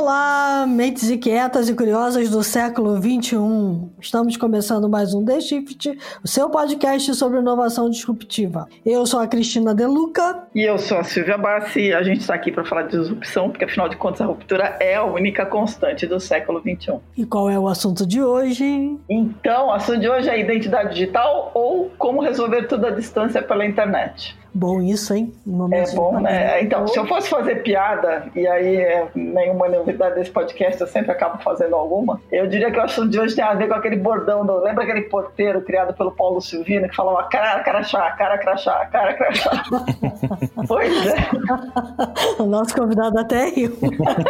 Olá, mentes inquietas e curiosas do século 21. Estamos começando mais um The Shift, o seu podcast sobre inovação disruptiva. Eu sou a Cristina Deluca. E eu sou a Silvia Bassi. E a gente está aqui para falar de disrupção, porque afinal de contas a ruptura é a única constante do século 21. E qual é o assunto de hoje? Então, o assunto de hoje é identidade digital ou como resolver tudo à distância pela internet. Bom isso, hein? É bom, né? Então, se eu fosse fazer piada, e aí é nenhuma novidade desse podcast, eu sempre acabo fazendo alguma, eu diria que o assunto de hoje tem a ver com aquele bordão do... Lembra aquele porteiro criado pelo Paulo Silvino que falava cara crachá, cara crachá, cara crachá? pois é. o nosso convidado até riu.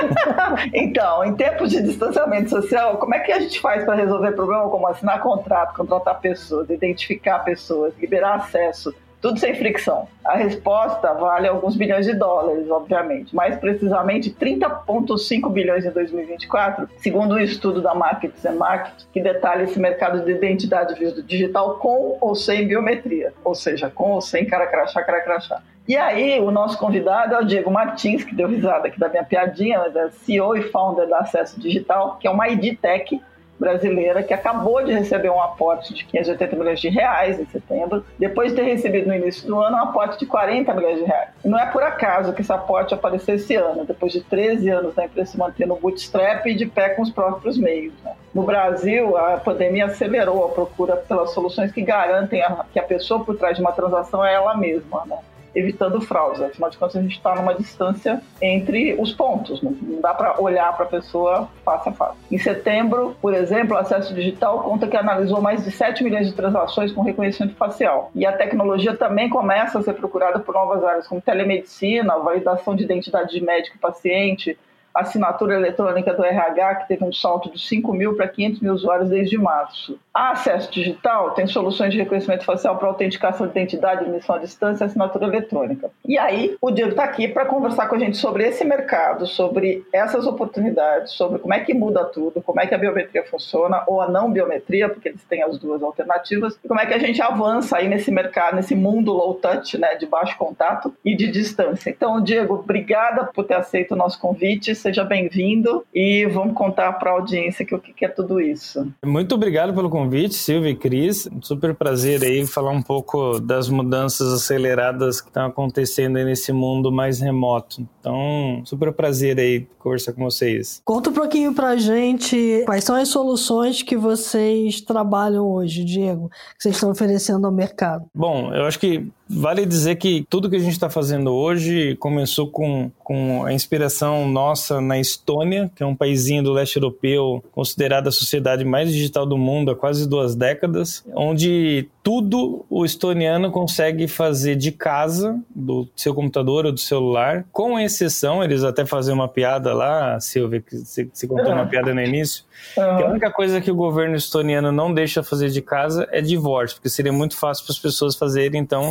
então, em tempos de distanciamento social, como é que a gente faz para resolver problema como assinar contrato, contratar pessoas, identificar pessoas, liberar acesso tudo sem fricção. A resposta vale alguns bilhões de dólares, obviamente. Mais precisamente, 30,5 bilhões em 2024, segundo um estudo da Markets and Market, que detalha esse mercado de identidade digital com ou sem biometria. Ou seja, com ou sem cara crachá, cara crachá. E aí, o nosso convidado é o Diego Martins, que deu risada aqui da minha piadinha, mas é CEO e founder da Acesso Digital, que é uma ID Tech, brasileira que acabou de receber um aporte de 580 milhões de reais em setembro, depois de ter recebido no início do ano um aporte de 40 milhões de reais. E não é por acaso que esse aporte apareceu esse ano, depois de 13 anos da empresa se manter no bootstrap e de pé com os próprios meios. Né? No Brasil, a pandemia acelerou a procura pelas soluções que garantem a, que a pessoa por trás de uma transação é ela mesma. Né? Evitando fraudes. Afinal de contas, a gente está numa distância entre os pontos, não, dá para olhar para a pessoa face a face. Em setembro, por exemplo, o Acesso Digital conta que analisou mais de 7 milhões de transações com reconhecimento facial. E a tecnologia também começa a ser procurada por novas áreas, como telemedicina, validação de identidade de médico e paciente, assinatura eletrônica do RH, que teve um salto de 5 mil para 500 mil usuários desde março. A Acesso Digital tem soluções de reconhecimento facial para autenticação de identidade, emissão à distância e assinatura eletrônica. E aí, o Diego está aqui para conversar com a gente sobre esse mercado, sobre essas oportunidades, sobre como é que muda tudo, como é que a biometria funciona, ou a não biometria, porque eles têm as duas alternativas, e como é que a gente avança aí nesse mercado, nesse mundo low touch, né, de baixo contato e de distância. Então, Diego, obrigada por ter aceito o nosso convite seja bem-vindo e vamos contar para a audiência que o que é tudo isso. Muito obrigado pelo convite, Silvia e Cris. Super prazer aí falar um pouco das mudanças aceleradas que estão acontecendo nesse mundo mais remoto. Então, super prazer aí conversar com vocês. Conta um pouquinho para a gente quais são as soluções que vocês trabalham hoje, Diego, que vocês estão oferecendo ao mercado. Bom, eu acho que Vale dizer que tudo que a gente está fazendo hoje começou com, com a inspiração nossa na Estônia, que é um paísinho do leste europeu considerado a sociedade mais digital do mundo há quase duas décadas, onde tudo o estoniano consegue fazer de casa, do seu computador ou do celular, com exceção, eles até fazem uma piada lá, Silvia, que você contou uma piada no início, que a única coisa que o governo estoniano não deixa fazer de casa é divórcio, porque seria muito fácil para as pessoas fazerem, então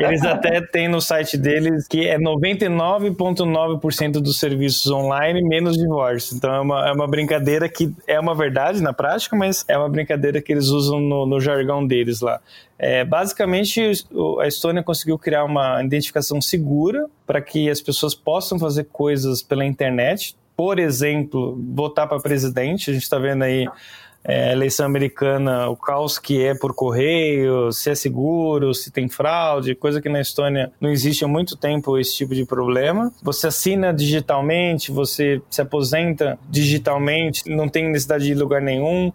é, eles até têm no site deles que é 99,9% dos serviços online menos divórcio. Então é uma, é uma brincadeira que é uma verdade na prática, mas é uma brincadeira que eles usam no, no jargão deles lá. É, basicamente, a Estônia conseguiu criar uma identificação segura para que as pessoas possam fazer coisas pela internet. Por exemplo, votar para presidente. A gente está vendo aí é, eleição americana, o caos que é por correio, se é seguro, se tem fraude, coisa que na Estônia não existe há muito tempo esse tipo de problema. Você assina digitalmente, você se aposenta digitalmente, não tem necessidade de ir lugar nenhum.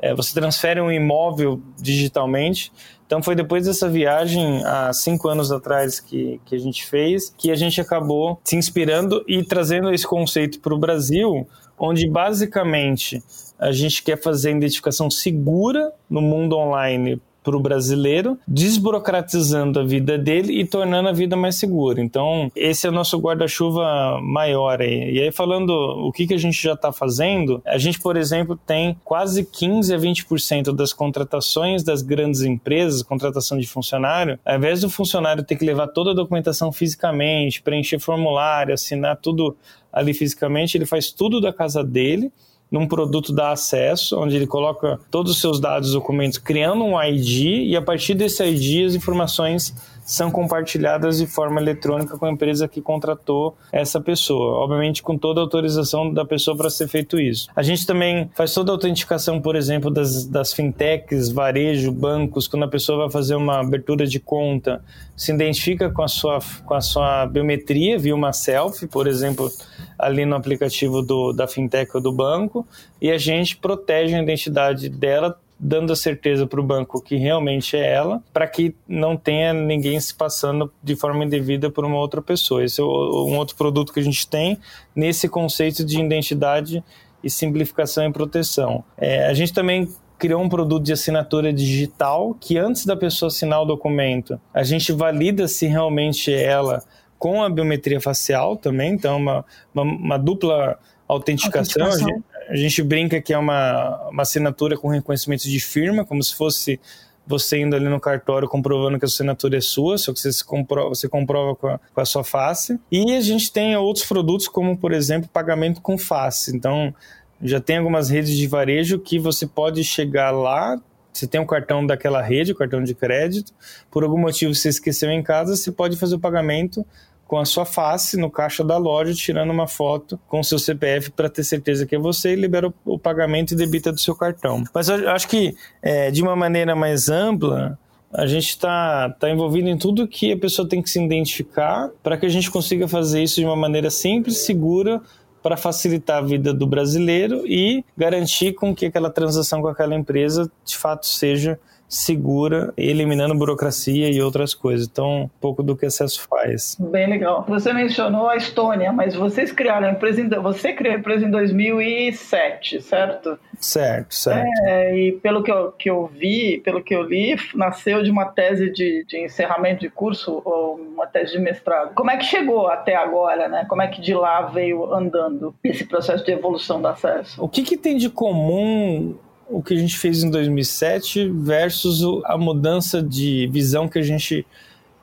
É, você transfere um imóvel digitalmente. Então foi depois dessa viagem, há cinco anos atrás, que, que a gente fez, que a gente acabou se inspirando e trazendo esse conceito para o Brasil, onde basicamente a gente quer fazer a identificação segura no mundo online para o brasileiro, desburocratizando a vida dele e tornando a vida mais segura. Então, esse é o nosso guarda-chuva maior aí. E aí, falando o que, que a gente já está fazendo, a gente, por exemplo, tem quase 15 a 20% das contratações das grandes empresas, contratação de funcionário, ao invés do funcionário ter que levar toda a documentação fisicamente, preencher formulário, assinar tudo ali fisicamente, ele faz tudo da casa dele num produto dá acesso, onde ele coloca todos os seus dados, documentos, criando um ID e a partir desse ID as informações são compartilhadas de forma eletrônica com a empresa que contratou essa pessoa, obviamente com toda a autorização da pessoa para ser feito isso. A gente também faz toda a autenticação, por exemplo, das, das fintechs, varejo, bancos, quando a pessoa vai fazer uma abertura de conta, se identifica com a sua, com a sua biometria via uma selfie, por exemplo, ali no aplicativo do, da fintech ou do banco, e a gente protege a identidade dela dando a certeza para o banco que realmente é ela, para que não tenha ninguém se passando de forma indevida por uma outra pessoa. Esse é um outro produto que a gente tem nesse conceito de identidade e simplificação e proteção. É, a gente também criou um produto de assinatura digital que antes da pessoa assinar o documento, a gente valida se realmente é ela com a biometria facial também, então uma, uma, uma dupla autenticação. autenticação. A gente brinca que é uma, uma assinatura com reconhecimento de firma, como se fosse você indo ali no cartório comprovando que a assinatura é sua, só que você, comprova, você comprova com a, com a, sua face. E a gente tem outros produtos, como por exemplo, pagamento com face. Então, já tem algumas redes de varejo que você pode chegar lá, você tem um cartão daquela rede, o cartão de crédito, por algum motivo você esqueceu em casa, você pode fazer o pagamento com a sua face no caixa da loja, tirando uma foto com o seu CPF para ter certeza que é você e libera o, pagamento e debita do seu cartão. Mas eu acho que, é, de uma maneira mais ampla, a gente está tá envolvido em tudo que a pessoa tem que se identificar para que a gente consiga fazer isso de uma maneira simples, segura, para facilitar a vida do brasileiro e garantir com que aquela transação com aquela empresa de fato seja segura, eliminando burocracia e outras coisas. Então, um pouco do que o acesso faz. Bem legal. Você mencionou a Estônia, mas vocês criaram a empresa em, você criou a empresa em 2007, certo? Certo, certo. É, e pelo que eu, que eu vi, pelo que eu li, nasceu de uma tese de, de encerramento de curso ou uma tese de mestrado. Como é que chegou até agora, né? Como é que de lá veio andando esse processo de evolução do acesso? O que, que tem de comum o que a gente fez em 2007 versus a mudança de visão que a gente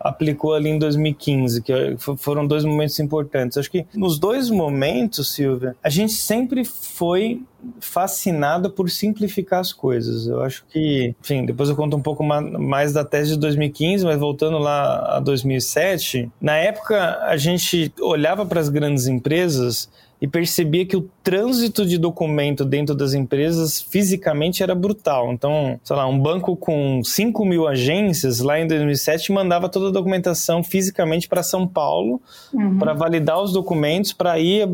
aplicou ali em 2015, que foram dois momentos importantes. Acho que nos dois momentos, Silvia, a gente sempre foi fascinado por simplificar as coisas. Eu acho que, enfim, depois eu conto um pouco mais da tese de 2015, mas voltando lá a 2007, na época a gente olhava para as grandes empresas e percebia que o trânsito de documento dentro das empresas fisicamente era brutal. Então, sei lá, um banco com 5 mil agências lá em 2007 mandava toda a documentação fisicamente para São Paulo uhum. para validar os documentos para ir,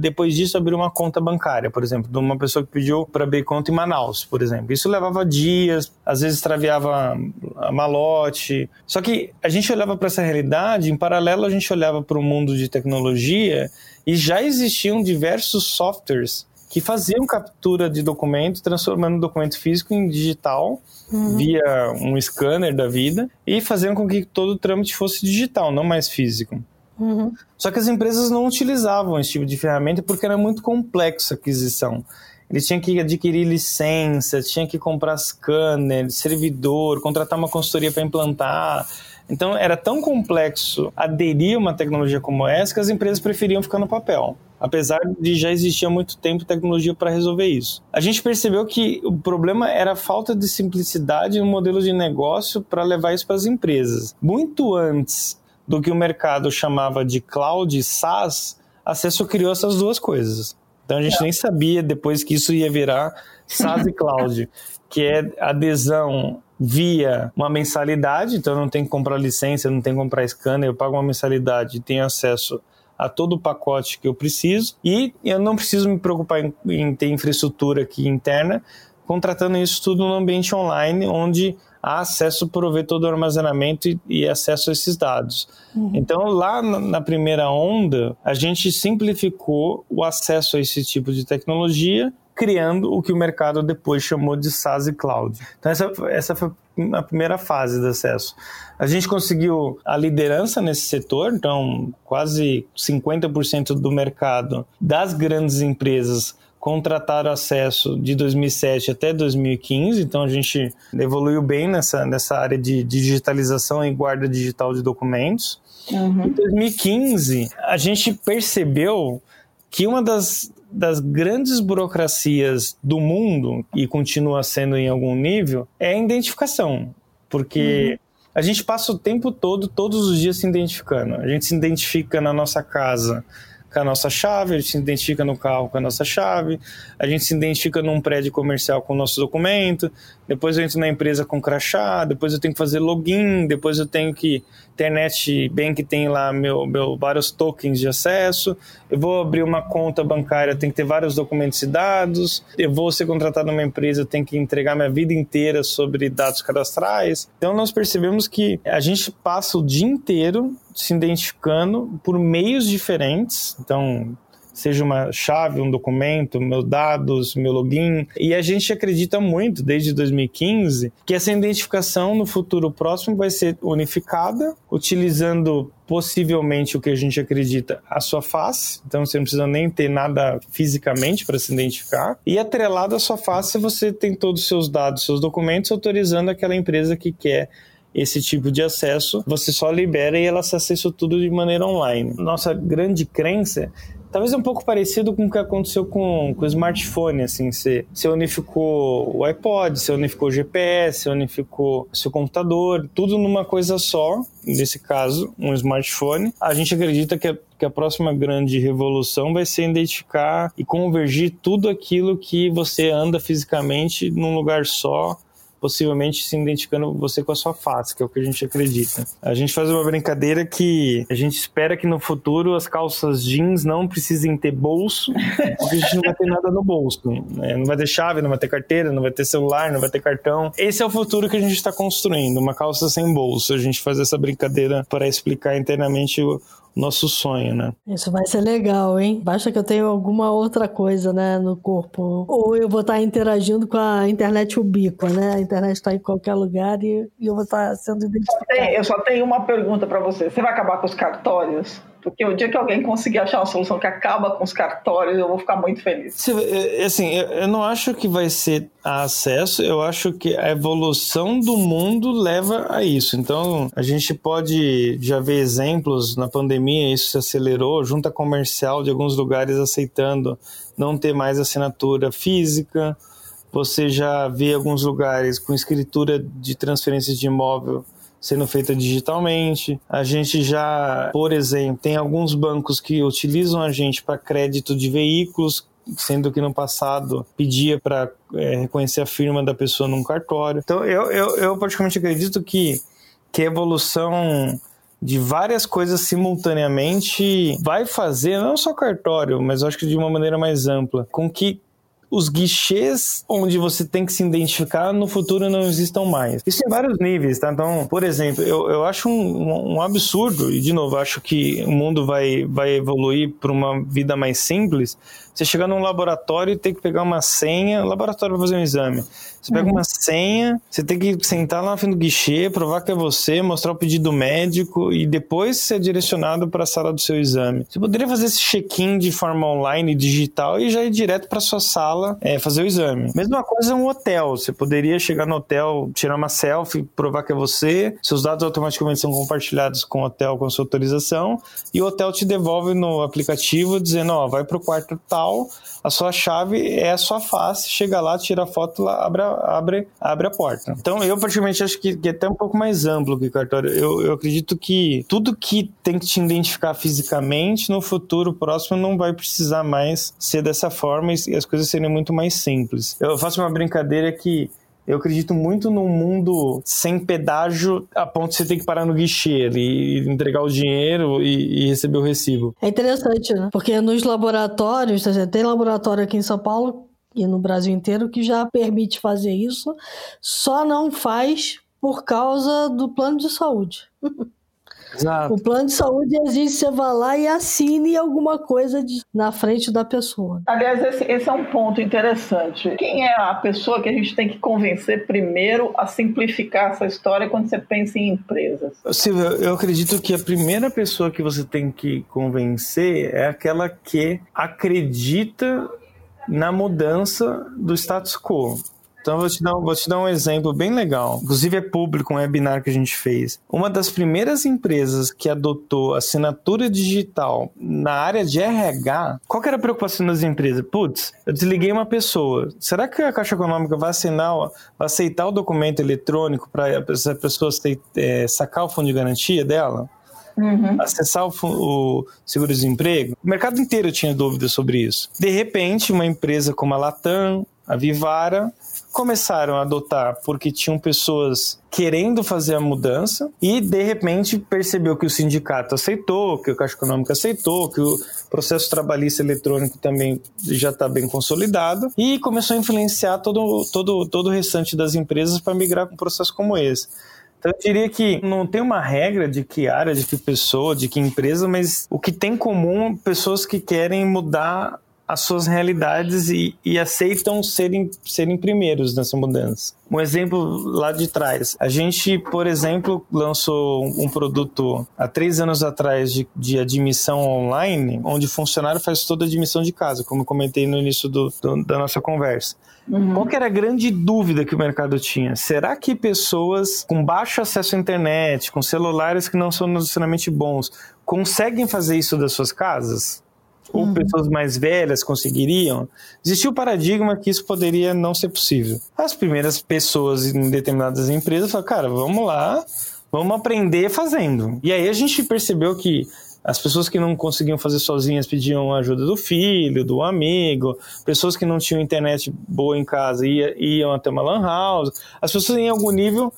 depois disso, abrir uma conta bancária, por exemplo, de uma pessoa que pediu para abrir conta em Manaus, por exemplo. Isso levava dias, às vezes extraviava a malote. Só que a gente olhava para essa realidade, em paralelo a gente olhava para o mundo de tecnologia e já existiam diversos softwares que faziam captura de documento, transformando o documento físico em digital uhum. via um scanner da vida e fazendo com que todo o trâmite fosse digital, não mais físico. Uhum. Só que as empresas não utilizavam esse tipo de ferramenta porque era muito complexo a aquisição. Eles tinham que adquirir licença, tinha que comprar scanner, servidor, contratar uma consultoria para implantar. Então era tão complexo aderir a uma tecnologia como essa que as empresas preferiam ficar no papel. Apesar de já existir há muito tempo tecnologia para resolver isso. A gente percebeu que o problema era a falta de simplicidade no modelo de negócio para levar isso para as empresas. Muito antes do que o mercado chamava de cloud e SaaS, a Acesso criou essas duas coisas. Então a gente é. nem sabia depois que isso ia virar SaaS e cloud, que é adesão via uma mensalidade, então eu não tenho que comprar licença, não tenho que comprar scanner, eu pago uma mensalidade e tenho acesso a todo o pacote que eu preciso e eu não preciso me preocupar em, em ter infraestrutura aqui interna, contratando isso tudo no ambiente online, onde há acesso para todo o armazenamento e, e, acesso a esses dados. Uhum. Então, lá na, na primeira onda, a gente simplificou o acesso a esse tipo de tecnologia criando o que o mercado depois chamou de SaaS e Cloud. Então, essa, essa foi a primeira fase do acesso. A gente conseguiu a liderança nesse setor, então quase 50% do mercado das grandes empresas contrataram acesso de 2007 até 2015, então a gente evoluiu bem nessa, nessa área de digitalização e guarda digital de documentos. Uhum. Em 2015, a gente percebeu que uma das das grandes burocracias do mundo, e continua sendo em algum nível, é a identificação. Porque. Uhum. A gente passa o tempo todo, todos os dias se identificando. A gente se identifica na nossa casa, com a nossa chave, a gente se identifica no carro com a nossa chave, a gente se identifica num prédio comercial com o nosso documento, depois eu entro na empresa com crachá, depois eu tenho que fazer login, depois eu tenho que internet bank tem lá meu, meu vários tokens de acesso, eu vou abrir uma conta bancária, tem que ter vários documentos e dados, eu vou ser contratado numa empresa, eu tenho que entregar minha vida inteira sobre dados cadastrais. Então nós percebemos que a gente passa o dia inteiro se identificando por meios diferentes. Então, seja uma chave, um documento, meus dados, meu login. E a gente acredita muito, desde 2015, que essa identificação no futuro próximo vai ser unificada, utilizando possivelmente o que a gente acredita, a sua face. Então você não precisa nem ter nada fisicamente para se identificar. E atrelado à sua face, você tem todos os seus dados, seus documentos, autorizando aquela empresa que quer esse tipo de acesso, você só libera e ela acessa tudo de maneira online. Nossa grande crença Talvez um pouco parecido com o que aconteceu com, com o smartphone, assim, você, você unificou o iPod, você unificou o GPS, você unificou seu computador, tudo numa coisa só, nesse caso, um smartphone. A gente acredita que a, que a próxima grande revolução vai ser identificar e convergir tudo aquilo que você anda fisicamente num lugar só, possivelmente se identificando você com a sua face, que é o que a gente acredita. A gente faz uma brincadeira que a gente espera que no futuro as calças jeans não precisem ter bolso, porque a gente não vai ter nada no bolso. Né? Não vai ter chave, não vai ter carteira, não vai ter celular, não vai ter cartão. Esse é o futuro que a gente está construindo, uma calça sem bolso. A gente faz essa brincadeira para explicar internamente o, nosso sonho, né? Isso vai ser legal, hein? Basta que eu tenha alguma outra coisa, né, no corpo. Ou eu vou estar interagindo com a internet ubíqua, né? A internet está em qualquer lugar e, eu vou estar sendo identificado. Eu só tenho uma pergunta para você. Você vai acabar com os cartórios? Porque o dia que alguém conseguir achar uma solução que acaba com os cartórios, eu vou ficar muito feliz. É, assim, eu não acho que vai ser acesso, eu acho que a evolução do mundo leva a isso. Então, a gente pode já ver exemplos na pandemia, isso se acelerou, junta comercial de alguns lugares aceitando não ter mais assinatura física. Você já vê alguns lugares com escritura de transferência de imóvel sendo feita digitalmente. A gente já, por exemplo, tem alguns bancos que utilizam a gente para crédito de veículos, sendo que no passado pedia para é, reconhecer a firma da pessoa num cartório. Então, eu, eu, eu praticamente acredito que, que a evolução de várias coisas simultaneamente vai fazer, não só cartório, mas acho que de uma maneira mais ampla, com que os guichês onde você tem que se identificar no futuro não existam mais. Isso em vários níveis, tá? Então, por exemplo, eu, eu acho um, um absurdo, e de novo, acho que o mundo vai, vai evoluir para uma vida mais simples. Você chegar num laboratório e ter que pegar uma senha, laboratório para fazer um exame. Você pega uhum. uma senha, você tem que sentar lá no fim do guichê, provar que é você, mostrar o pedido médico e depois ser direcionado para a sala do seu exame. Você poderia fazer esse check-in de forma online, digital e já ir direto para sua sala é, fazer o exame. Mesma coisa um hotel. Você poderia chegar no hotel, tirar uma selfie, provar que é você, seus dados automaticamente são compartilhados com o hotel com sua autorização e o hotel te devolve no aplicativo dizendo: ó, vai para o quarto tal, a sua chave é a sua face, chega lá, tira a foto lá, abre abre, abre a porta. Então, eu praticamente acho que, que é até um pouco mais amplo que cartório. Eu, eu acredito que tudo que tem que te identificar fisicamente, no futuro próximo, não vai precisar mais ser dessa forma e as coisas serem muito mais simples. Eu faço uma brincadeira que eu acredito muito num mundo sem pedágio a ponto de você ter que parar no guichê e entregar o dinheiro e, e, receber o recibo. É interessante, né? Porque nos laboratórios, tem laboratório aqui em São Paulo e no Brasil inteiro que já permite fazer isso, só não faz por causa do plano de saúde. Exato. O plano de saúde exige você vá lá e assine alguma coisa de, na frente da pessoa. Aliás, esse, esse, é um ponto interessante. Quem é a pessoa que a gente tem que convencer primeiro a simplificar essa história quando você pensa em empresas? Silvia, eu acredito que a primeira pessoa que você tem que convencer é aquela que acredita na mudança do status quo. Então vou te, dar, vou te dar um exemplo bem legal. Inclusive é público um webinar que a gente fez. Uma das primeiras empresas que adotou assinatura digital na área de RH, qual que era a preocupação das empresas? Putz, eu desliguei uma pessoa. Será que a Caixa Econômica vai assinar, vai aceitar o documento eletrônico para essa pessoa é, sacar o fundo de garantia dela? Uhum. acessar o, o seguro-desemprego. O mercado inteiro tinha dúvidas sobre isso. De repente, uma empresa como a Latam, a Vivara, começaram a adotar porque tinham pessoas querendo fazer a mudança e de repente percebeu que o sindicato aceitou, que o Caixa Econômica aceitou, que o processo trabalhista eletrônico também já está bem consolidado e começou a influenciar todo, todo, todo o restante das empresas para migrar com um processo como esse. Então, eu diria que não tem uma regra de que área, de que pessoa, de que empresa, mas o que tem em comum pessoas que querem mudar as suas realidades e, e, aceitam serem, serem primeiros nessa mudança. Um exemplo lá de trás. A gente, por exemplo, lançou um produto há três anos atrás de, de admissão online, onde o funcionário faz toda a admissão de casa, como eu comentei no início do, do, da nossa conversa. Uhum. Qual que era a grande dúvida que o mercado tinha? Será que pessoas com baixo acesso à internet, com celulares que não são necessariamente bons, conseguem fazer isso das suas casas? Ou uhum. pessoas mais velhas conseguiriam, existia o paradigma que isso poderia não ser possível. As primeiras pessoas em determinadas empresas falaram, cara, vamos lá, vamos aprender fazendo. E aí a gente percebeu que as pessoas que não conseguiam fazer sozinhas pediam ajuda do filho, do amigo, pessoas que não tinham internet boa em casa iam até uma lan house. As pessoas em algum nível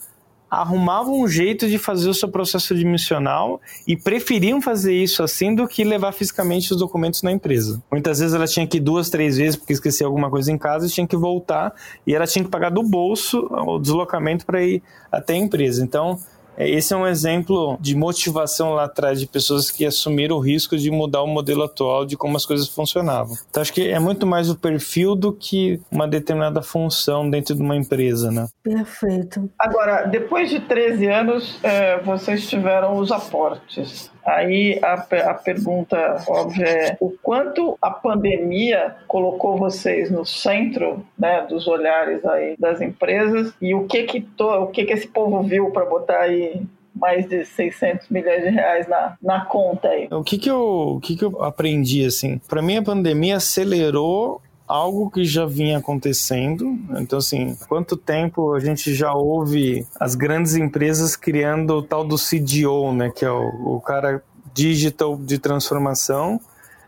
arrumavam um jeito de fazer o seu processo admissional e preferiam fazer isso assim do que levar fisicamente os documentos na empresa. Muitas vezes ela tinha que ir duas, três vezes porque esquecia alguma coisa em casa e tinha que voltar e ela tinha que pagar do bolso o deslocamento para ir até a empresa. Então, esse é um exemplo de motivação lá atrás de pessoas que assumiram o risco de mudar o modelo atual de como as coisas funcionavam. Então acho que é muito mais o perfil do que uma determinada função dentro de uma empresa, né? Perfeito. Agora, depois de 13 anos, é, vocês tiveram os aportes. Aí a, a pergunta óbvia é o quanto a pandemia colocou vocês no centro né, dos olhares aí das empresas e o que que, to, o que, que esse povo viu para botar aí mais de 600 milhões de reais na, na conta aí. O que que eu, o que que eu aprendi, assim? Para mim, a pandemia acelerou algo que já vinha acontecendo. Então, assim, quanto tempo a gente já ouve as grandes empresas criando o tal do CDO, né? Que é o, o cara digital de transformação,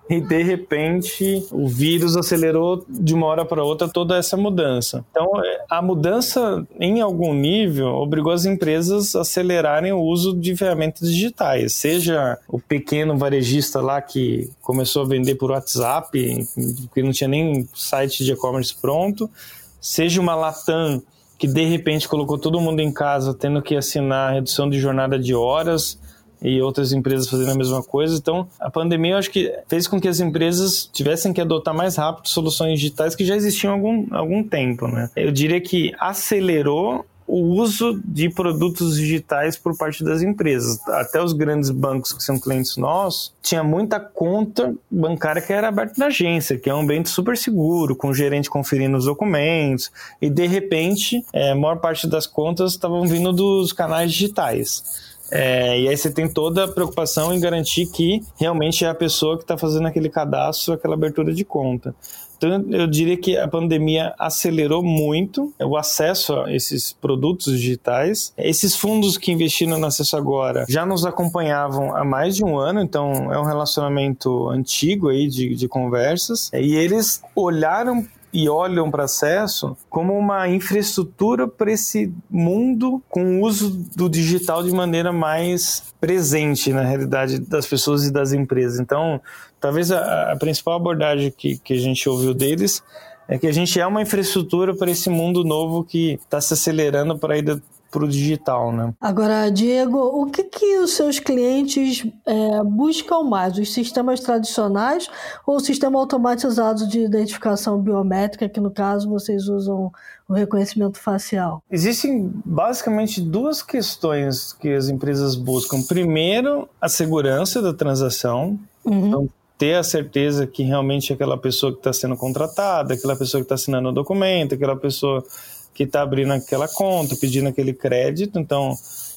e de repente o vírus acelerou de uma hora para outra toda essa mudança. Então, a mudança em algum nível obrigou as empresas a acelerarem o uso de ferramentas digitais, seja o pequeno varejista lá que começou a vender por WhatsApp, que não tinha nem site de e-commerce pronto, seja uma Latam que de repente colocou todo mundo em casa tendo que assinar redução de jornada de horas e outras empresas fazendo a mesma coisa. Então, a pandemia eu acho que fez com que as empresas tivessem que adotar mais rápido soluções digitais que já existiam há algum, algum tempo, né? Eu diria que acelerou o uso de produtos digitais por parte das empresas. Até os grandes bancos que são clientes nossos, tinha muita conta bancária que era aberta na agência, que é um ambiente super seguro, com o gerente conferindo os documentos, e de repente, é, a maior parte das contas estavam vindo dos canais digitais. É, e aí você tem toda a preocupação em garantir que realmente é a pessoa que está fazendo aquele cadastro, aquela abertura de conta. Então, eu diria que a pandemia acelerou muito o acesso a esses produtos digitais. Esses fundos que investiram no acesso agora já nos acompanhavam há mais de um ano, então é um relacionamento antigo aí de, de conversas. E eles olharam e olham para acesso como uma infraestrutura para esse mundo com o uso do digital de maneira mais presente na realidade das pessoas e das empresas. Então, talvez a, a principal abordagem que, que a gente ouviu deles é que a gente é uma infraestrutura para esse mundo novo que está se acelerando para a para o digital, né? Agora, Diego, o que, que os seus clientes é, buscam mais? Os sistemas tradicionais ou o sistema automatizado de identificação biométrica, que no caso vocês usam o reconhecimento facial? Existem basicamente duas questões que as empresas buscam. Primeiro, a segurança da transação. Uhum. Então, ter a certeza que realmente aquela pessoa que está sendo contratada, aquela pessoa que está assinando o documento, aquela pessoa que está abrindo aquela conta, pedindo aquele crédito. Então,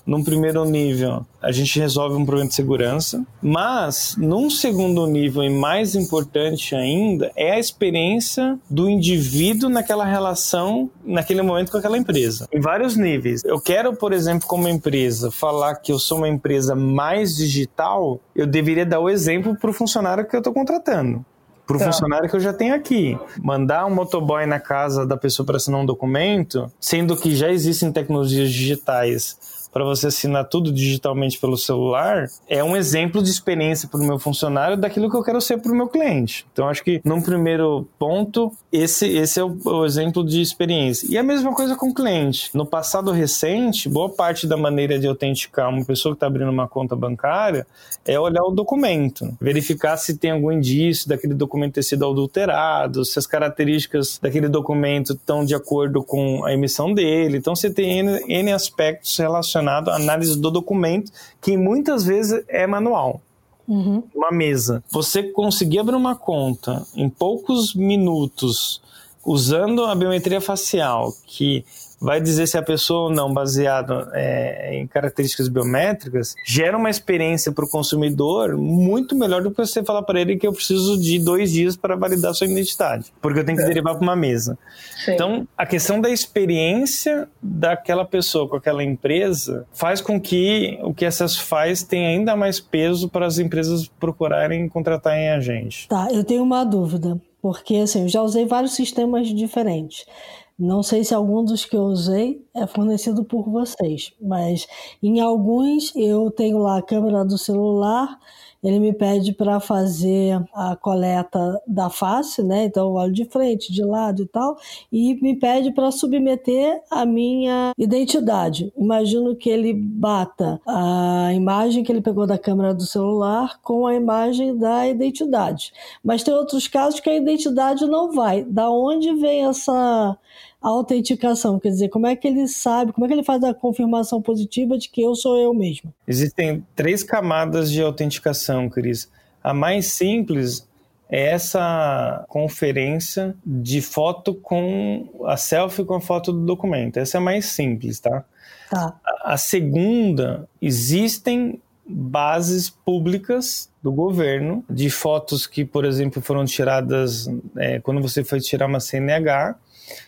num primeiro nível, a gente resolve um problema de segurança, mas num segundo nível e mais importante ainda é a experiência do indivíduo naquela relação, naquele momento com aquela empresa. Em vários níveis. Eu quero, por exemplo, como empresa, falar que eu sou uma empresa mais digital, eu deveria dar o exemplo para o funcionário que eu estou contratando para o tá. funcionário que eu já tenho aqui. Mandar um motoboy na casa da pessoa para assinar um documento, sendo que já existem tecnologias digitais para você assinar tudo digitalmente pelo celular, é um exemplo de experiência para o meu funcionário daquilo que eu quero ser para o meu cliente. Então, acho que num primeiro ponto, esse, esse é o, o exemplo de experiência. E a mesma coisa com o cliente. No passado recente, boa parte da maneira de autenticar uma pessoa que está abrindo uma conta bancária é olhar o documento, verificar se tem algum indício daquele documento ter sido adulterado, se as características daquele documento estão de acordo com a emissão dele. Então, você tem N, N aspectos relacionados relacionado à análise do documento, que muitas vezes é manual. Uhum. Uma mesa. Você conseguir abrir uma conta em poucos minutos usando a biometria facial, que vai dizer se a pessoa ou não, baseado é, em características biométricas, gera uma experiência para o consumidor muito melhor do que você falar para ele que eu preciso de dois dias para validar sua identidade, porque eu tenho que é. derivar para uma mesa. Sim. Então, a questão da experiência daquela pessoa com aquela empresa faz com que o que essas faz tenha ainda mais peso para as empresas procurarem contratar em a gente. Tá, eu tenho uma dúvida, porque assim, eu já usei vários sistemas diferentes. Não sei se algum dos que eu usei é fornecido por vocês, mas em alguns eu tenho lá a câmera do celular, ele me pede para fazer a coleta da face, né? Então eu olho de frente, de lado e tal, e me pede para submeter a minha identidade. Imagino que ele bata a imagem que ele pegou da câmera do celular com a imagem da identidade. Mas tem outros casos que a identidade não vai. Da onde vem essa autenticação? Quer dizer, como é que ele sabe, como é que ele faz a confirmação positiva de que eu sou eu mesmo? Existem três camadas de autenticação, Cris. A mais simples é essa conferência de foto com a selfie com a foto do documento. Essa é a mais simples, tá? Tá. A segunda, existem bases públicas do governo de fotos que, por exemplo, foram tiradas é, quando você foi tirar uma CNH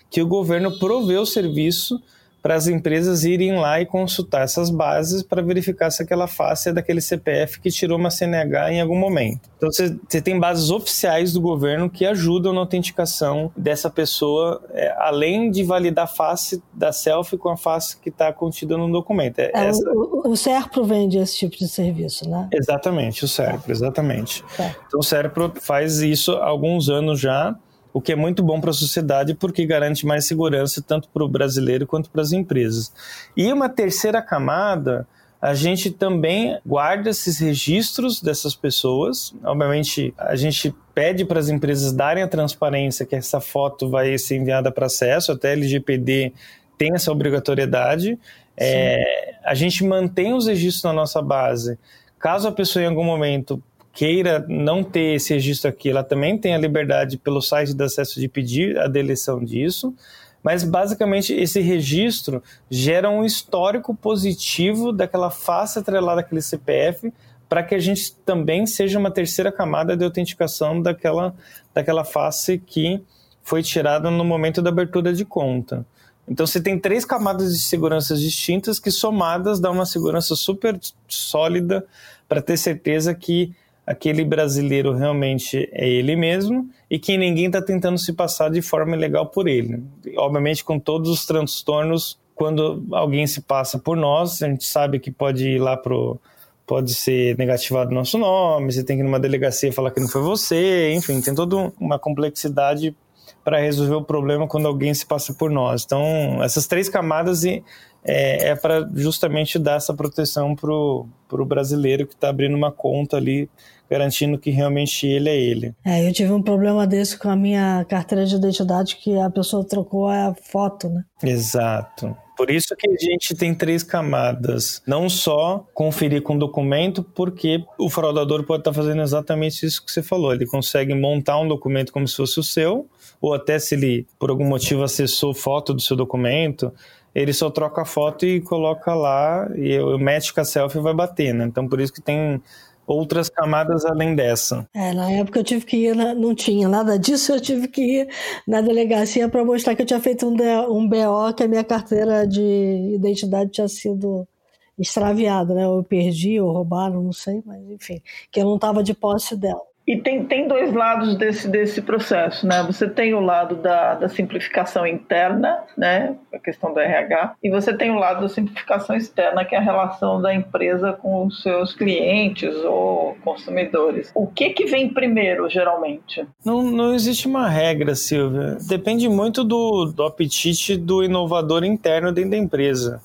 que o governo proveu o serviço para as empresas irem lá e consultar essas bases para verificar se aquela face é daquele CPF que tirou uma CNH em algum momento. Então você, você tem bases oficiais do governo que ajudam na autenticação dessa pessoa, é, além de validar a face da selfie com a face que está contida no documento. É, é essa... o, o SERPRO vende esse tipo de serviço, né? Exatamente, o SERPRO, exatamente. É. Então o SERPRO faz isso há alguns anos já o que é muito bom para a sociedade porque garante mais segurança tanto para o brasileiro quanto para as empresas. E uma terceira camada, a gente também guarda esses registros dessas pessoas. Obviamente, a gente pede para as empresas darem a transparência que essa foto vai ser enviada para acesso, até LGPD tem essa obrigatoriedade. É, a gente mantém os registros na nossa base. Caso a pessoa em algum momento queira não ter esse registro aqui, ela também tem a liberdade pelo site de acesso de pedir a deleção disso, mas basicamente esse registro gera um histórico positivo daquela face atrelada àquele CPF para que a gente também seja uma terceira camada de autenticação daquela, daquela face que foi tirada no momento da abertura de conta. Então você tem três camadas de segurança distintas que somadas dão uma segurança super sólida para ter certeza que aquele brasileiro realmente é ele mesmo e que ninguém está tentando se passar de forma ilegal por ele. Obviamente, com todos os transtornos, quando alguém se passa por nós, a gente sabe que pode ir lá pro pode ser negativado nosso nome, você tem que ir numa delegacia falar que não foi você, enfim, tem toda uma complexidade para resolver o problema quando alguém se passa por nós. Então, essas três camadas é, é para justamente dar essa proteção para o brasileiro que está abrindo uma conta ali garantindo que realmente ele é ele. É, eu tive um problema desse com a minha carteira de identidade que a pessoa trocou a foto, né? Exato. Por isso que a gente tem três camadas. Não só conferir com documento, porque o fraudador pode estar fazendo exatamente isso que você falou. Ele consegue montar um documento como se fosse o seu, ou até se ele, por algum motivo, acessou foto do seu documento, ele só troca a foto e coloca lá, e o match com a selfie vai bater, né? Então, por isso que tem outras camadas além dessa. É, na época eu tive que ir, não tinha nada disso, eu tive que ir na delegacia para mostrar que eu tinha feito um, um BO, que a minha carteira de identidade tinha sido extraviada, né? Eu perdi ou roubaram, não sei, mas enfim, que eu não estava de posse dela. E tem, tem dois lados desse, desse processo, né? Você tem o lado da, da simplificação interna, né? A questão do RH, e você tem o lado da simplificação externa, que é a relação da empresa com os seus clientes ou consumidores. O que que vem primeiro, geralmente? Não, não existe uma regra, Silvia. Depende muito do, do apetite do inovador interno dentro da empresa.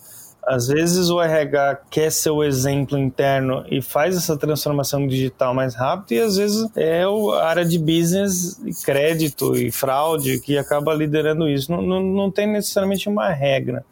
Às vezes o RH quer ser o exemplo interno e faz essa transformação digital mais rápido, e às vezes é a área de business, crédito e fraude que acaba liderando isso. Não, não, não tem necessariamente uma regra.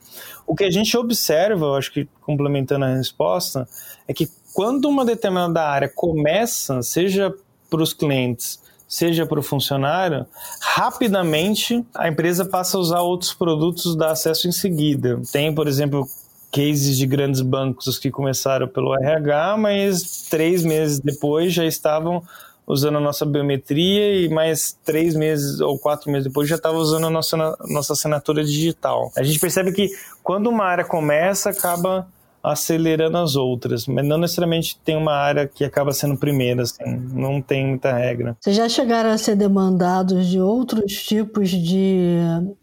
O que a gente observa, eu acho que complementando a resposta, é que quando uma determinada área começa, seja para os clientes, seja para o funcionário, rapidamente a empresa passa a usar outros produtos, dá acesso em seguida. Tem, por exemplo, cases de grandes bancos que começaram pelo RH, mas três meses depois já estavam usando a nossa biometria e mais três meses ou quatro meses depois já estava usando a nossa, nossa assinatura digital. A gente percebe que quando uma área começa, acaba acelerando as outras, mas não necessariamente tem uma área que acaba sendo primeira, assim, não tem muita regra. Vocês já chegaram a ser demandados de outros tipos de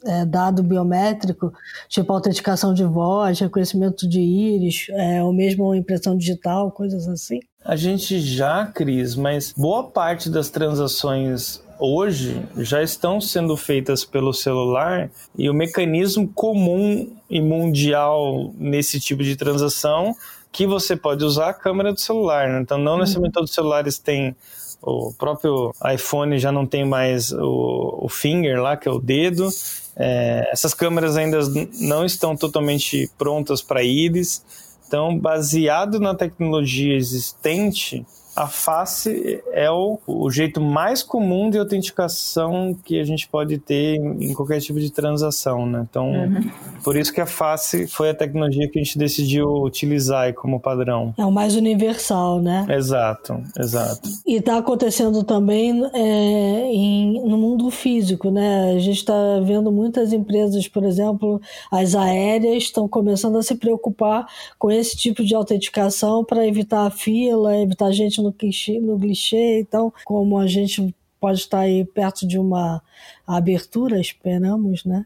é, dado biométrico, tipo autenticação de voz, reconhecimento de íris, é, ou mesmo impressão digital, coisas assim? A gente já, Cris, mas boa parte das transações hoje já estão sendo feitas pelo celular e o mecanismo comum e mundial nesse tipo de transação que você pode usar a câmera do celular. Né? Então, não uhum. necessariamente todos os celulares têm o próprio iPhone já não tem mais o, o finger lá, que é o dedo. É, essas câmeras ainda não estão totalmente prontas para íris. Então, baseado na tecnologia existente, a face é o, o jeito mais comum de autenticação que a gente pode ter em, qualquer tipo de transação, né? Então, uhum. por isso que a face foi a tecnologia que a gente decidiu utilizar como padrão. É o mais universal, né? Exato, exato. E está acontecendo também é, em, no mundo físico, né? A gente está vendo muitas empresas, por exemplo, as aéreas estão começando a se preocupar com esse tipo de autenticação para evitar a fila, evitar gente no no clichê, no clichê, então, como a gente pode estar aí perto de uma abertura, esperamos, né?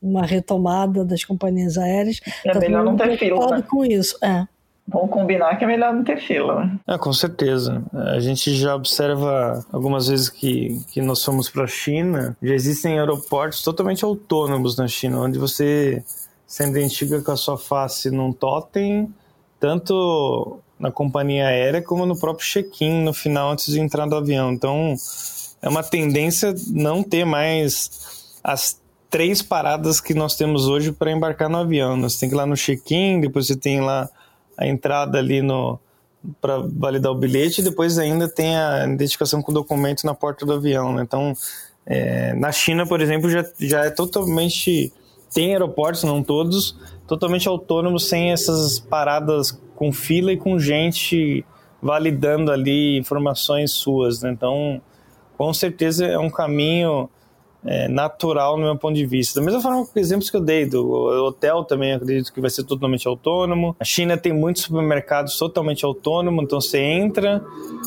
Uma retomada das companhias aéreas. É tá melhor não ter fila. Né? com isso, é. Vamos combinar que é melhor não ter fila, né? É, com certeza. A gente já observa algumas vezes que, que nós fomos para a China, já existem aeroportos totalmente autônomos na China, onde você se identifica com a sua face num totem, tanto na companhia aérea como no próprio check-in no final antes de entrar do avião. Então é uma tendência não ter mais as três paradas que nós temos hoje para embarcar no avião. Você tem que ir lá no check-in, depois você tem lá a entrada ali no para validar o bilhete e depois ainda tem a identificação com o documento na porta do avião. Né? Então, é, na China, por exemplo, já, já é totalmente tem aeroportos, não todos, totalmente autônomos sem essas paradas com fila e com gente validando ali informações suas. Né? Então, com certeza é um caminho é, natural no meu ponto de vista. Da mesma forma que exemplos que eu dei, do hotel também acredito que vai ser totalmente autônomo. A China tem muitos supermercados totalmente autônomos, então você entra,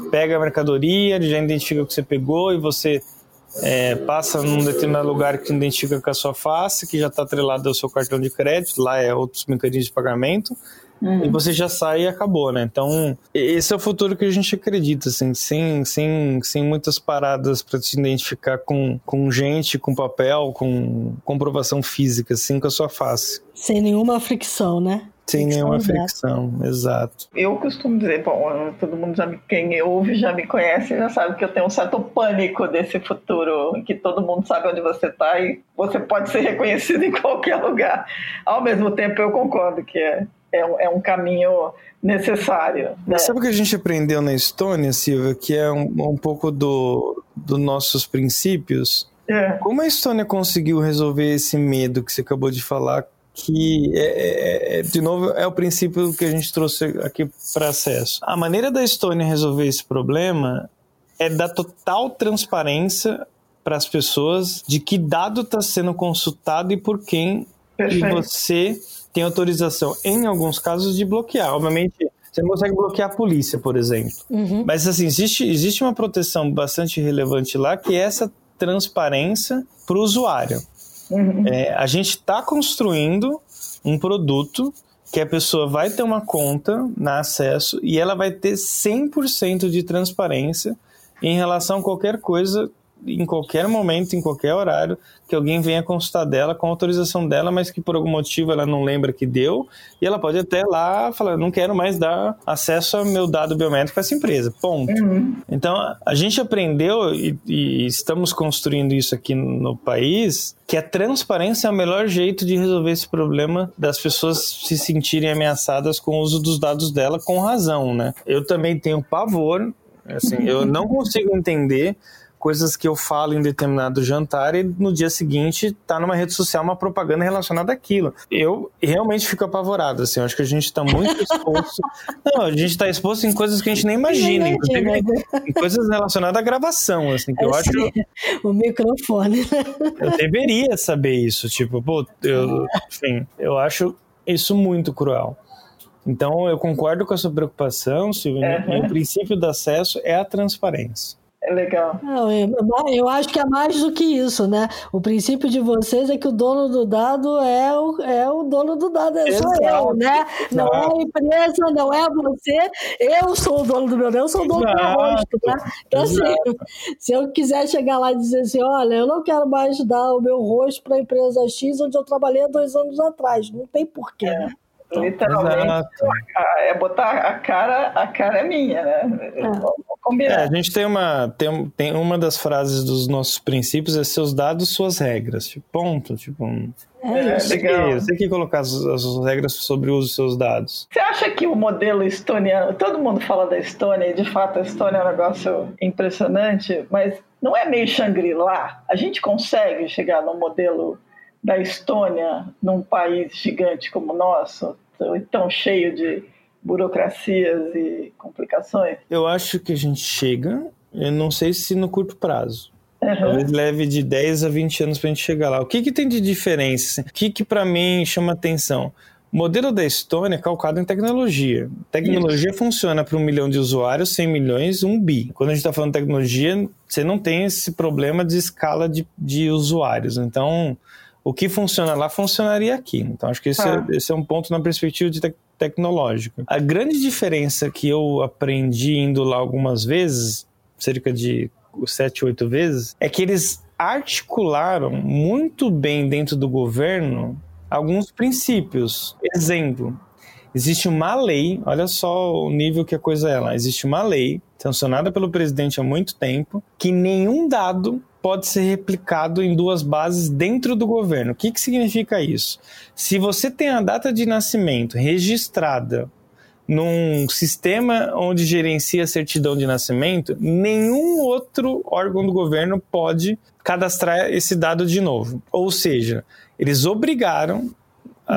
pega a mercadoria, já identifica o que você pegou e você é, passa num determinado lugar que identifica com a sua face, que já está atrelado ao seu cartão de crédito, lá é outros mecanismos de pagamento. Uhum. E você já sai e acabou, né? Então, esse é o futuro que a gente acredita, assim, sem, sem, sem muitas paradas para te identificar com, com gente, com papel, com comprovação física, assim, com a sua face. Sem nenhuma fricção, né? Sem nenhuma fricção, exato. Eu costumo dizer, bom, todo mundo já me, quem ouve já me conhece, já sabe que eu tenho um certo pânico desse futuro, em que todo mundo sabe onde você está e você pode ser reconhecido em qualquer lugar. Ao mesmo tempo, eu concordo que é, é, um, é um caminho necessário. Né? Sabe o que a gente aprendeu na Estônia, Silvia, que é um, um pouco do, dos nossos princípios? É. Como a Estônia conseguiu resolver esse medo que você acabou de falar que é, é, é, de novo é o princípio que a gente trouxe aqui para acesso. A maneira da Estônia resolver esse problema é dar total transparência para as pessoas de que dado está sendo consultado e por quem Perfeito. e você tem autorização em alguns casos de bloquear. Obviamente você não consegue bloquear a polícia, por exemplo. Uhum. Mas assim existe existe uma proteção bastante relevante lá que é essa transparência para o usuário. Uhum. É, a gente está construindo um produto que a pessoa vai ter uma conta na acesso e ela vai ter 100% de transparência em relação a qualquer coisa em qualquer momento, em qualquer horário, que alguém venha consultar dela com autorização dela, mas que por algum motivo ela não lembra que deu, e ela pode até lá falar, não quero mais dar acesso ao meu dado biométrico a essa empresa, ponto. Uhum. Então, a gente aprendeu e, e estamos construindo isso aqui no país, que a transparência é o melhor jeito de resolver esse problema das pessoas se sentirem ameaçadas com o uso dos dados dela com razão, né? Eu também tenho pavor, assim, eu não consigo entender coisas que eu falo em determinado jantar e no dia seguinte tá numa rede social uma propaganda relacionada àquilo. Eu realmente fico apavorado, assim, eu acho que a gente tá muito exposto. Não, a gente tá exposto em coisas que a gente nem imagina, inclusive em coisas relacionadas à gravação, assim, que eu, eu acho. O microfone. Eu deveria saber isso, tipo, pô, eu, enfim, eu acho isso muito cruel. Então, eu concordo com a sua preocupação, Silvio. Uhum. O princípio do acesso é a transparência. É legal. Não, eu, eu, acho que é mais do que isso, né? O princípio de vocês é que o dono do dado é o, é o dono do dado, é só eu, né? Não é a empresa, não é você, eu sou o dono do meu, eu sou o dono Exato. do meu rosto, né? Então, assim, se eu quiser chegar lá e dizer assim, olha, eu não quero mais dar o meu rosto para a empresa X, onde eu trabalhei há dois anos atrás, não tem porquê, é. né? Literalmente, é botar a cara, a cara é minha, né? É. É, a gente tem uma, tem, tem uma das frases dos nossos princípios é seus dados, suas regras. Tipo, ponto. Tipo, é, você, que, você que colocar as, as, regras sobre o uso dos seus dados. Você acha que o modelo estoniano, todo mundo fala da Estônia, e de fato a Estônia é um negócio impressionante, mas não é meio Shangri-La? A gente consegue chegar no modelo da Estônia num país gigante como o nosso, tão cheio de burocracias e complicações? Eu acho que a gente chega, eu não sei se no curto prazo. Uhum. Talvez leve de 10 a 20 anos para a gente chegar lá. O que, que tem de diferença? O que, que para mim chama atenção? O modelo da Estônia é calcado em tecnologia. Tecnologia Isso. funciona para um milhão de usuários, 100 milhões, um bi. Quando a gente está falando de tecnologia, você não tem esse problema de escala de, de usuários. Então, o que funciona lá funcionaria aqui. Então, acho que esse, ah. é, esse é um ponto na perspectiva de te tecnológica. A grande diferença que eu aprendi indo lá algumas vezes, cerca de sete, oito vezes, é que eles articularam muito bem dentro do governo alguns princípios. Exemplo, existe uma lei, olha só o nível que a coisa é lá. Existe uma lei sancionada pelo presidente há muito tempo que nenhum dado pode ser replicado em duas bases dentro do governo. O que, que significa isso? Se você tem a data de nascimento registrada num sistema onde gerencia a certidão de nascimento, nenhum outro órgão do governo pode cadastrar esse dado de novo. Ou seja, eles obrigaram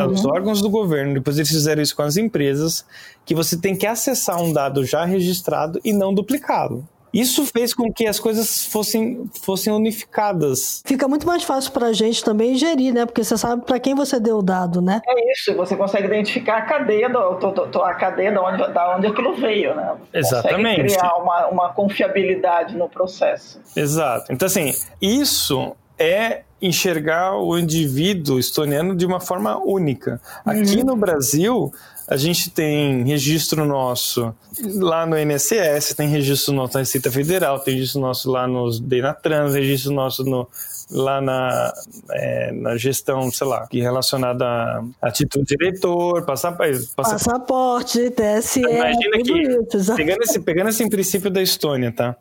uhum. os órgãos do governo, depois eles fizeram isso com as empresas, que você tem que acessar um dado já registrado e não duplicá-lo. Isso fez com que as coisas fossem, fossem unificadas. Fica muito mais fácil para a gente também gerir, né? Porque você sabe para quem você deu o dado, né? É isso, você consegue identificar a cadeia, do, a cadeia de onde, da onde aquilo veio, né? Você Exatamente. criar uma, uma confiabilidade no processo. Exato. Então, assim, isso é enxergar o indivíduo estoniano de uma forma única. Aqui uhum. no Brasil, a gente tem registro nosso lá no INSS, tem registro nosso na Receita Federal, tem registro nosso lá no Denatran, registro nosso no, lá na, é, na gestão, sei lá, que relacionada a título de diretor, passaporte, passaporte, TSE, Imagina que, isso, pegando esse, pegando esse princípio da Estônia, tá?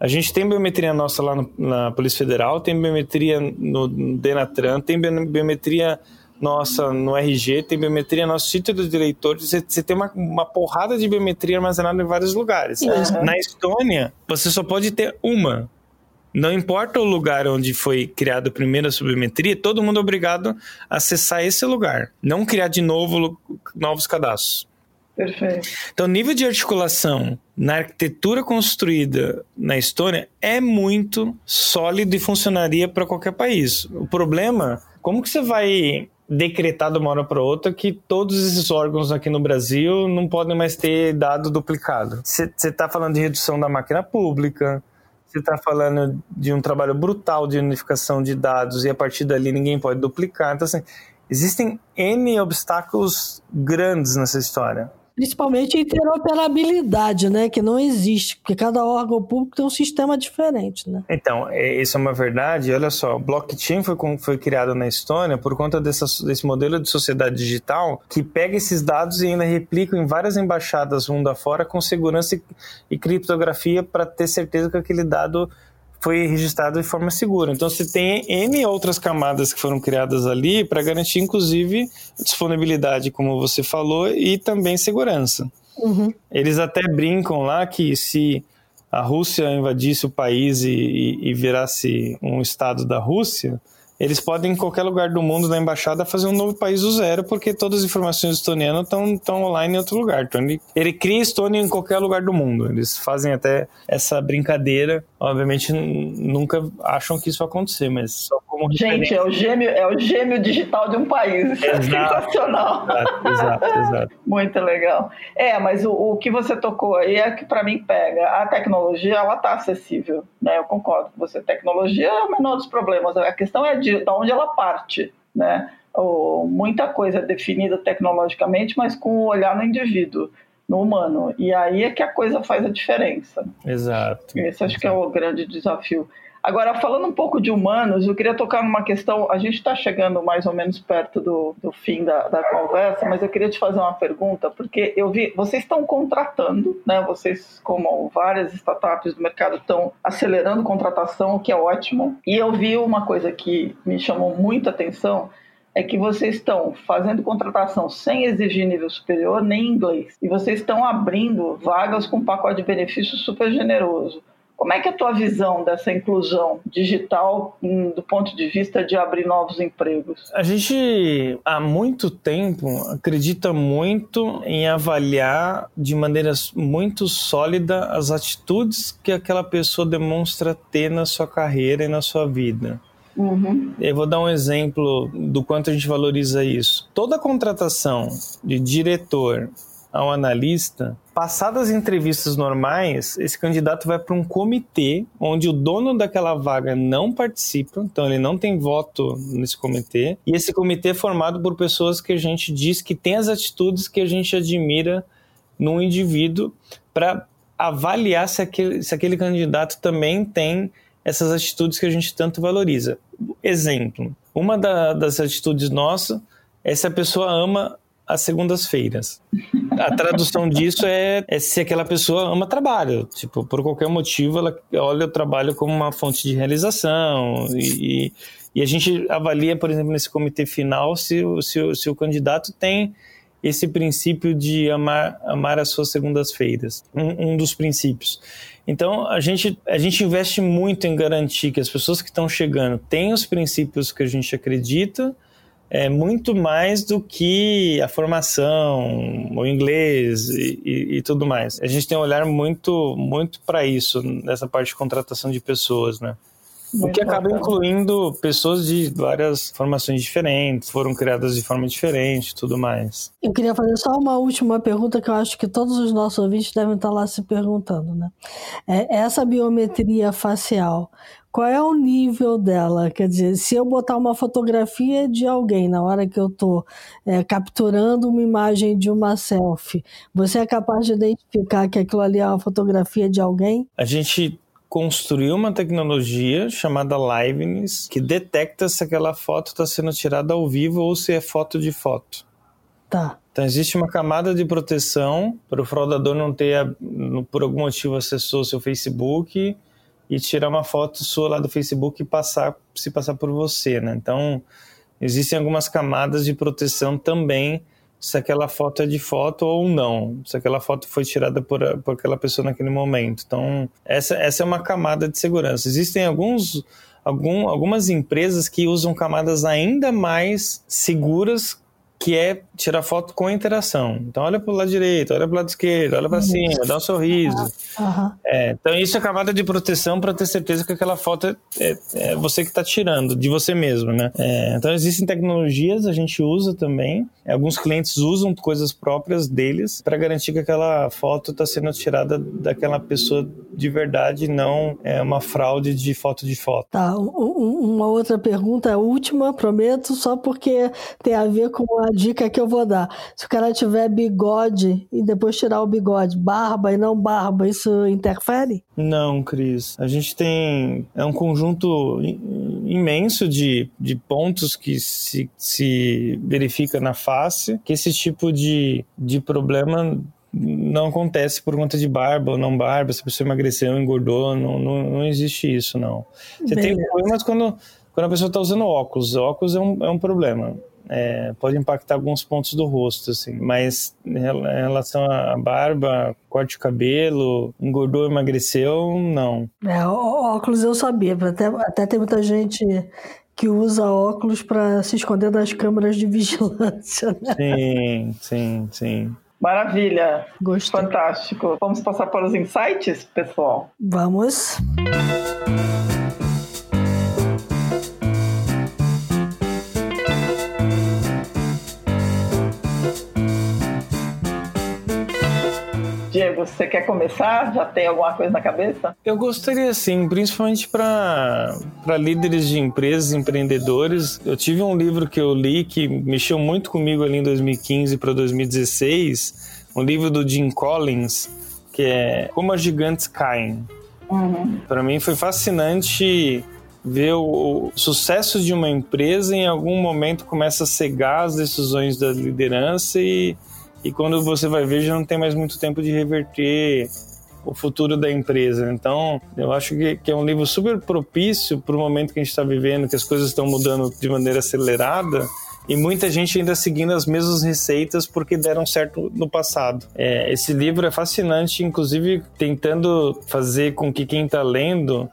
A gente tem biometria nossa lá no, na Polícia Federal, tem biometria no Denatran, tem biometria nossa no RG, tem biometria no nosso título de eleitor, você, você tem uma, uma porrada de biometria armazenada em vários lugares. Uhum. Na Estônia, você só pode ter uma. Não importa o lugar onde foi criada a primeira biometria, todo mundo é obrigado a acessar esse lugar. Não criar de novo novos cadastros. Perfeito. Então, o nível de articulação na arquitetura construída na Estônia é muito sólido e funcionaria para qualquer país. O problema, como que você vai decretar de uma hora para outra que todos esses órgãos aqui no Brasil não podem mais ter dado duplicado. Você está falando de redução da máquina pública, você está falando de um trabalho brutal de unificação de dados e a partir dali ninguém pode duplicar. Então, assim, existem N obstáculos grandes nessa história. Principalmente interoperabilidade, né? Que não existe, porque cada órgão público tem um sistema diferente, né? Então, é, isso é uma verdade. Olha só, blockchain foi, foi criado na Estônia por conta dessa, desse modelo de sociedade digital que pega esses dados e ainda replica em várias embaixadas mundo afora com segurança e, e criptografia para ter certeza que aquele dado foi registrado de forma segura. Então você tem N outras camadas que foram criadas ali para garantir, inclusive, disponibilidade, como você falou, e também segurança. Uhum. Eles até brincam lá que se a Rússia invadisse o país e, e, e virasse um estado da Rússia, eles podem, em qualquer lugar do mundo, na embaixada, fazer um novo país do zero, porque todas as informações estonianas estão online em outro lugar. Então, ele, ele cria Estônia em qualquer lugar do mundo. Eles fazem até essa brincadeira. Obviamente, nunca acham que isso vai acontecer, mas só como Gente, é o, gêmeo, é o gêmeo digital de um país. É Sensacional. Exato, exato, exato. Muito legal. É, mas o, o que você tocou aí é que, para mim, pega. A tecnologia, ela está acessível. Né? Eu concordo com você. Tecnologia é o menor dos problemas. A questão é de de, de onde ela parte, né? Ou, muita coisa definida tecnologicamente, mas com o olhar no indivíduo, no humano. E aí é que a coisa faz a diferença. Exato. Esse acho que é o grande desafio. Agora, falando um pouco de humanos, eu queria tocar numa questão. A gente está chegando mais ou menos perto do, do fim da, da, conversa, mas eu queria te fazer uma pergunta, porque eu vi. Vocês estão contratando, né? Vocês, como várias startups do mercado, estão acelerando contratação, o que é ótimo. E eu vi uma coisa que me chamou muita atenção é que vocês estão fazendo contratação sem exigir nível superior nem inglês. E vocês estão abrindo vagas com pacote de benefícios super generoso. Como é que é a tua visão dessa inclusão digital do ponto de vista de abrir novos empregos? A gente há muito tempo acredita muito em avaliar de maneira muito sólida as atitudes que aquela pessoa demonstra ter na sua carreira e na sua vida. Uhum. Eu vou dar um exemplo do quanto a gente valoriza isso. Toda contratação de diretor ao analista, passadas as entrevistas normais, esse candidato vai para um comitê onde o dono daquela vaga não participa, então ele não tem voto nesse comitê, e esse comitê é formado por pessoas que a gente diz que tem as atitudes que a gente admira num indivíduo para avaliar se aquele, se aquele candidato também tem essas atitudes que a gente tanto valoriza. Exemplo, uma da, das atitudes nossa é se a pessoa ama às segundas-feiras. A tradução disso é, é, se aquela pessoa ama trabalho. Tipo, por qualquer motivo, ela olha o trabalho como uma fonte de realização. E, e a gente avalia, por exemplo, nesse comitê final, se, se, se o candidato tem esse princípio de amar, amar as suas segundas-feiras. Um, um dos princípios. Então, a gente, a gente investe muito em garantir que as pessoas que estão chegando têm os princípios que a gente acredita é muito mais do que a formação, o inglês e, e, e tudo mais. A gente tem um olhar muito, muito para isso nessa parte de contratação de pessoas, né? O que acaba incluindo pessoas de várias formações diferentes, foram criadas de forma diferente tudo mais. Eu queria fazer só uma última pergunta que eu acho que todos os nossos ouvintes devem estar lá se perguntando, né? É, essa biometria facial, qual é o nível dela? Quer dizer, se eu botar uma fotografia de alguém na hora que eu estou é, capturando uma imagem de uma selfie, você é capaz de identificar que aquilo ali é uma fotografia de alguém? A gente construiu uma tecnologia chamada Liveness que detecta se aquela foto está sendo tirada ao vivo ou se é foto de foto. Tá. Então existe uma camada de proteção para o fraudador não ter, por algum motivo, acessou seu Facebook e tirar uma foto sua lá do Facebook e passar, se passar por você, né? Então existem algumas camadas de proteção também se aquela foto é de foto ou não, se aquela foto foi tirada por, por aquela pessoa naquele momento. Então, essa, essa é uma camada de segurança. Existem alguns, algum, algumas empresas que usam camadas ainda mais seguras que é tirar foto com interação. Então, olha para o lado direito, olha para o lado esquerdo, olha para cima, dá um sorriso. Uhum. É, então, isso é camada de proteção para ter certeza que aquela foto é, é você que está tirando, de você mesmo, né? É, então, existem tecnologias, a gente usa também. Alguns clientes usam coisas próprias deles para garantir que aquela foto está sendo tirada daquela pessoa de verdade, não é uma fraude de foto de foto. Tá, um, uma outra pergunta, a última, prometo, só porque tem a ver com a dica que eu vou dar. Se o cara tiver bigode e depois tirar o bigode, barba e não barba, isso interfere? Não, Cris. A gente tem. É um conjunto imenso de, de pontos que se, se verifica na face que esse tipo de, de problema não acontece por conta de barba ou não barba, se a pessoa emagreceu ou engordou, não, não, não existe isso, não. Você Beleza. tem problemas quando, quando a pessoa está usando óculos. óculos é um, é um problema é, pode impactar alguns pontos do rosto, assim. Mas em relação à barba, corte de cabelo, engordou, emagreceu, não. É, óculos eu sabia. Até, até tem muita gente que usa óculos para se esconder das câmeras de vigilância. Né? Sim, sim, sim. Maravilha. Gostei. Fantástico. Vamos passar para os insights, pessoal? Vamos. Diego, você quer começar? Já tem alguma coisa na cabeça? Eu gostaria sim, principalmente para líderes de empresas, empreendedores. Eu tive um livro que eu li que mexeu muito comigo ali em 2015 para 2016, um livro do Jim Collins, que é Como as Gigantes Caem. Uhum. Para mim foi fascinante ver o, sucesso de uma empresa em algum momento começa a cegar as decisões da liderança e e quando você vai ver já não tem mais muito tempo de reverter o futuro da empresa. Então, eu acho que, que é um livro super propício para o momento que a gente está vivendo, que as coisas estão mudando de maneira acelerada e muita gente ainda seguindo as mesmas receitas porque deram certo no passado. É, esse livro é fascinante, inclusive tentando fazer com que quem está lendo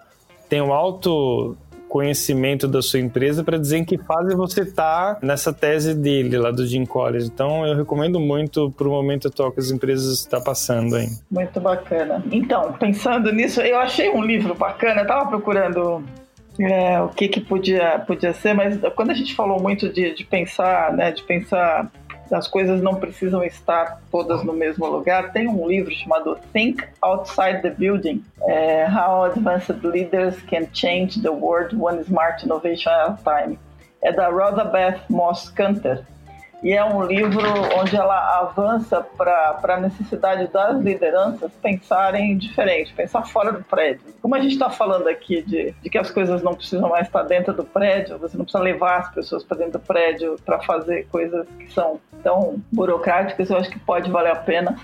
tenha um alto conhecimento da sua empresa para dizer em que fase você está nessa tese dele lá do Jim Collins. Então eu recomendo muito para o momento atual que as empresas estão passando aí. Muito bacana. Então, pensando nisso, eu achei um livro bacana, estava procurando é, o que, que podia, podia ser, mas quando a gente falou muito de, de pensar, né, de pensar as coisas não precisam estar todas no mesmo lugar. Tem um livro chamado Think Outside the Building: é, How Advanced Leaders Can Change the World One Smart Innovation at a Time. É da Rhoda Beth Moss Canter e é um livro onde ela avança para a necessidade das lideranças pensarem diferente, pensar fora do prédio. Como a gente está falando aqui de, de que as coisas não precisam mais estar dentro do prédio, você não precisa levar as pessoas para dentro do prédio para fazer coisas que são tão burocráticas, eu acho que pode valer a pena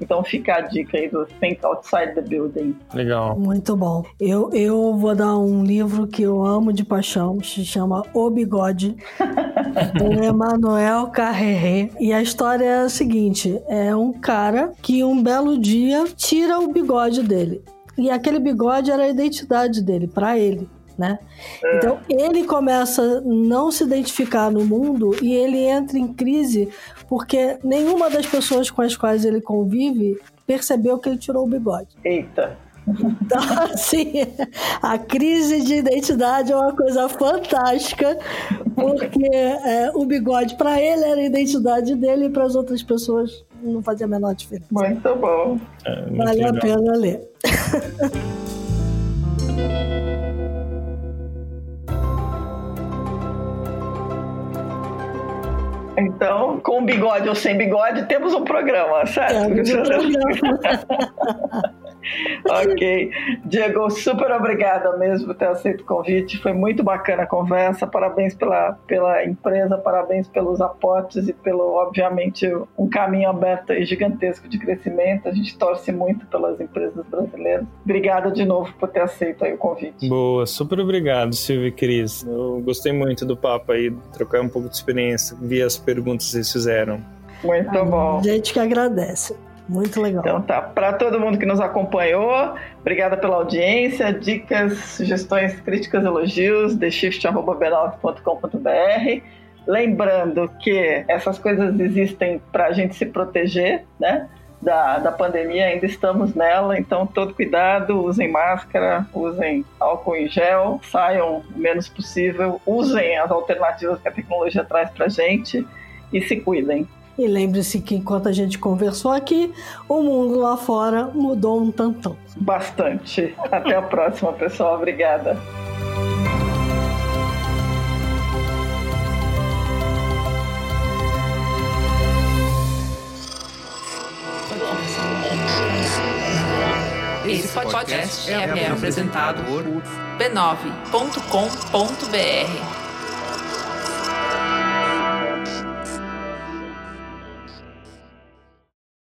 então fica a dica aí do Think Outside the Building. Legal. Muito bom. Eu, eu vou dar um livro que eu amo de paixão, se chama O Bigode, do Emmanuel Carreré. E a história é a seguinte: é um cara que um belo dia tira o bigode dele. E aquele bigode era a identidade dele, para ele. Né? É. Então ele começa a não se identificar no mundo e ele entra em crise porque nenhuma das pessoas com as quais ele convive percebeu que ele tirou o bigode. Eita. Então, assim, a crise de identidade é uma coisa fantástica, porque é, o bigode para ele era a identidade dele e para as outras pessoas não fazia a menor diferença. Muito bom. É, muito vale legal. a pena ler. Então, com bigode ou sem bigode, temos um programa, certo? Temos um programa. ok. Diego, super obrigada mesmo por ter aceito o convite. Foi muito bacana a conversa. Parabéns pela, pela empresa, parabéns pelos aportes e pelo, obviamente, um caminho aberto e gigantesco de crescimento. A gente torce muito pelas empresas brasileiras. Obrigada de novo por ter aceito aí o convite. Boa, super obrigado, Silvio e Cris. Eu gostei muito do papo aí, trocar um pouco de experiência, ver as perguntas que vocês fizeram. Muito bom. Gente que agradece. Muito legal. Então tá, para todo mundo que nos acompanhou, obrigada pela audiência, dicas, sugestões, críticas, elogios, theshift.com.br. Lembrando que essas coisas existem para a gente se proteger, né? Da, da pandemia, ainda estamos nela, então todo cuidado, usem máscara, usem álcool em gel, saiam o menos possível, usem as alternativas que a tecnologia traz para gente e se cuidem. E lembre-se que enquanto a gente conversou aqui, o mundo lá fora mudou um tantão. Bastante. Até a próxima, pessoal. Obrigada. Esse podcast é, é apresentado por b9.com.br.